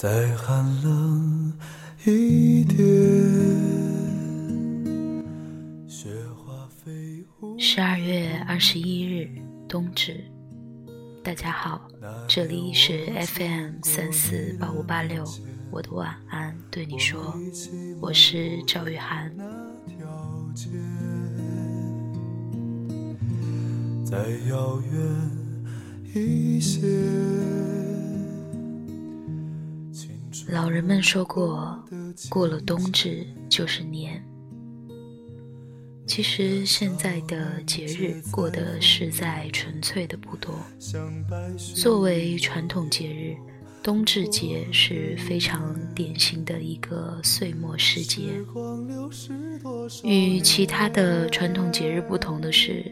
再寒冷一点。雪花飞舞十二月二十一日，冬至。大家好，这里是 FM 三四八五八六，我的晚安对你说，我是赵雨涵。再遥远一些。老人们说过，过了冬至就是年。其实现在的节日过得实在纯粹的不多。作为传统节日，冬至节是非常典型的一个岁末时节。与其他的传统节日不同的是，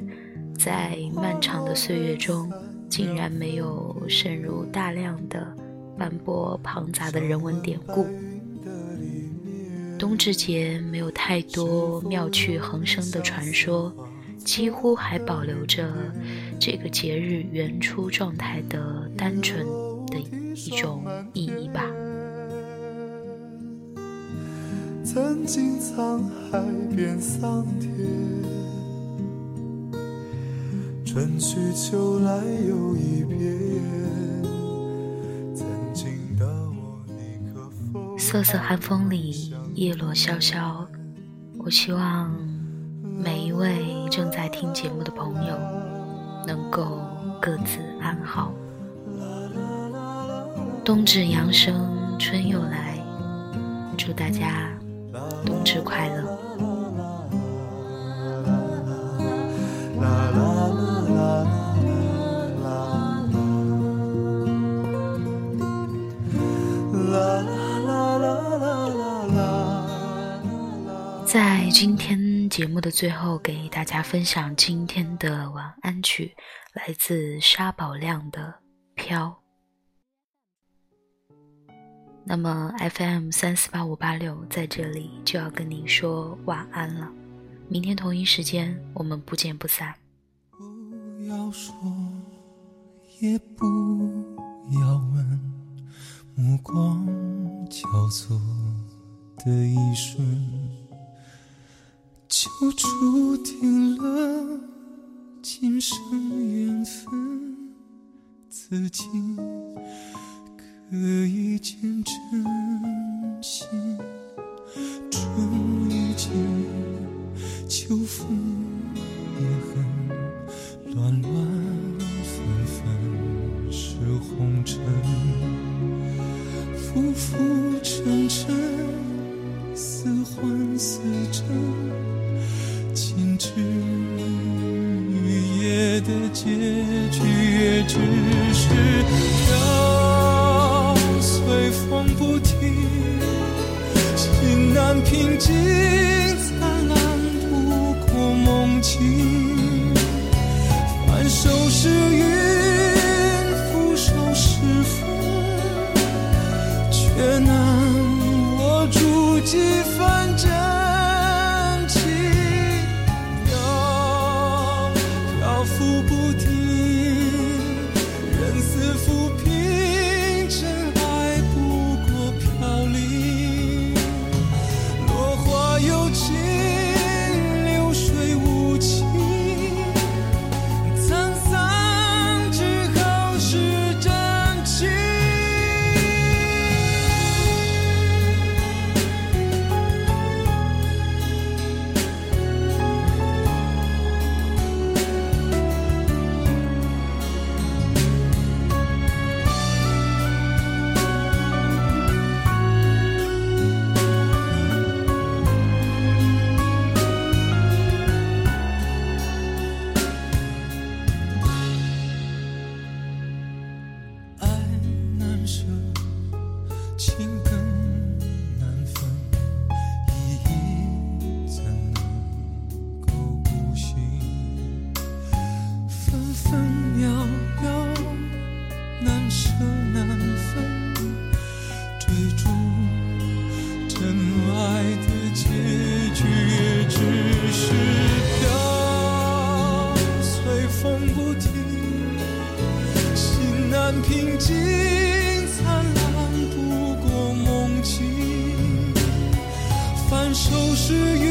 在漫长的岁月中，竟然没有渗入大量的。斑驳庞杂的人文典故，冬至节没有太多妙趣横生的传说，几乎还保留着这个节日原初状态的单纯的一种意义吧。曾经沧海变桑田，春去秋来又一遍。瑟瑟寒风里，叶落萧萧。我希望每一位正在听节目的朋友，能够各自安好。冬至阳生，春又来，祝大家冬至快乐。节目的最后，给大家分享今天的晚安曲，来自沙宝亮的《飘》。那么 FM 三四八五八六在这里就要跟您说晚安了，明天同一时间我们不见不散。不要说，也不要问，目光交错的一瞬。就注定了今生缘分，此情可以见真心。春已尽，秋风也恨，乱乱纷纷是红尘，浮浮沉沉，似幻似真。静止雨夜的结局，也只是飘，随风不停，心难平静，情根难分依依怎能够孤行分分秒秒难舍难分追逐真爱的结局也只是飘随风不停心难平静是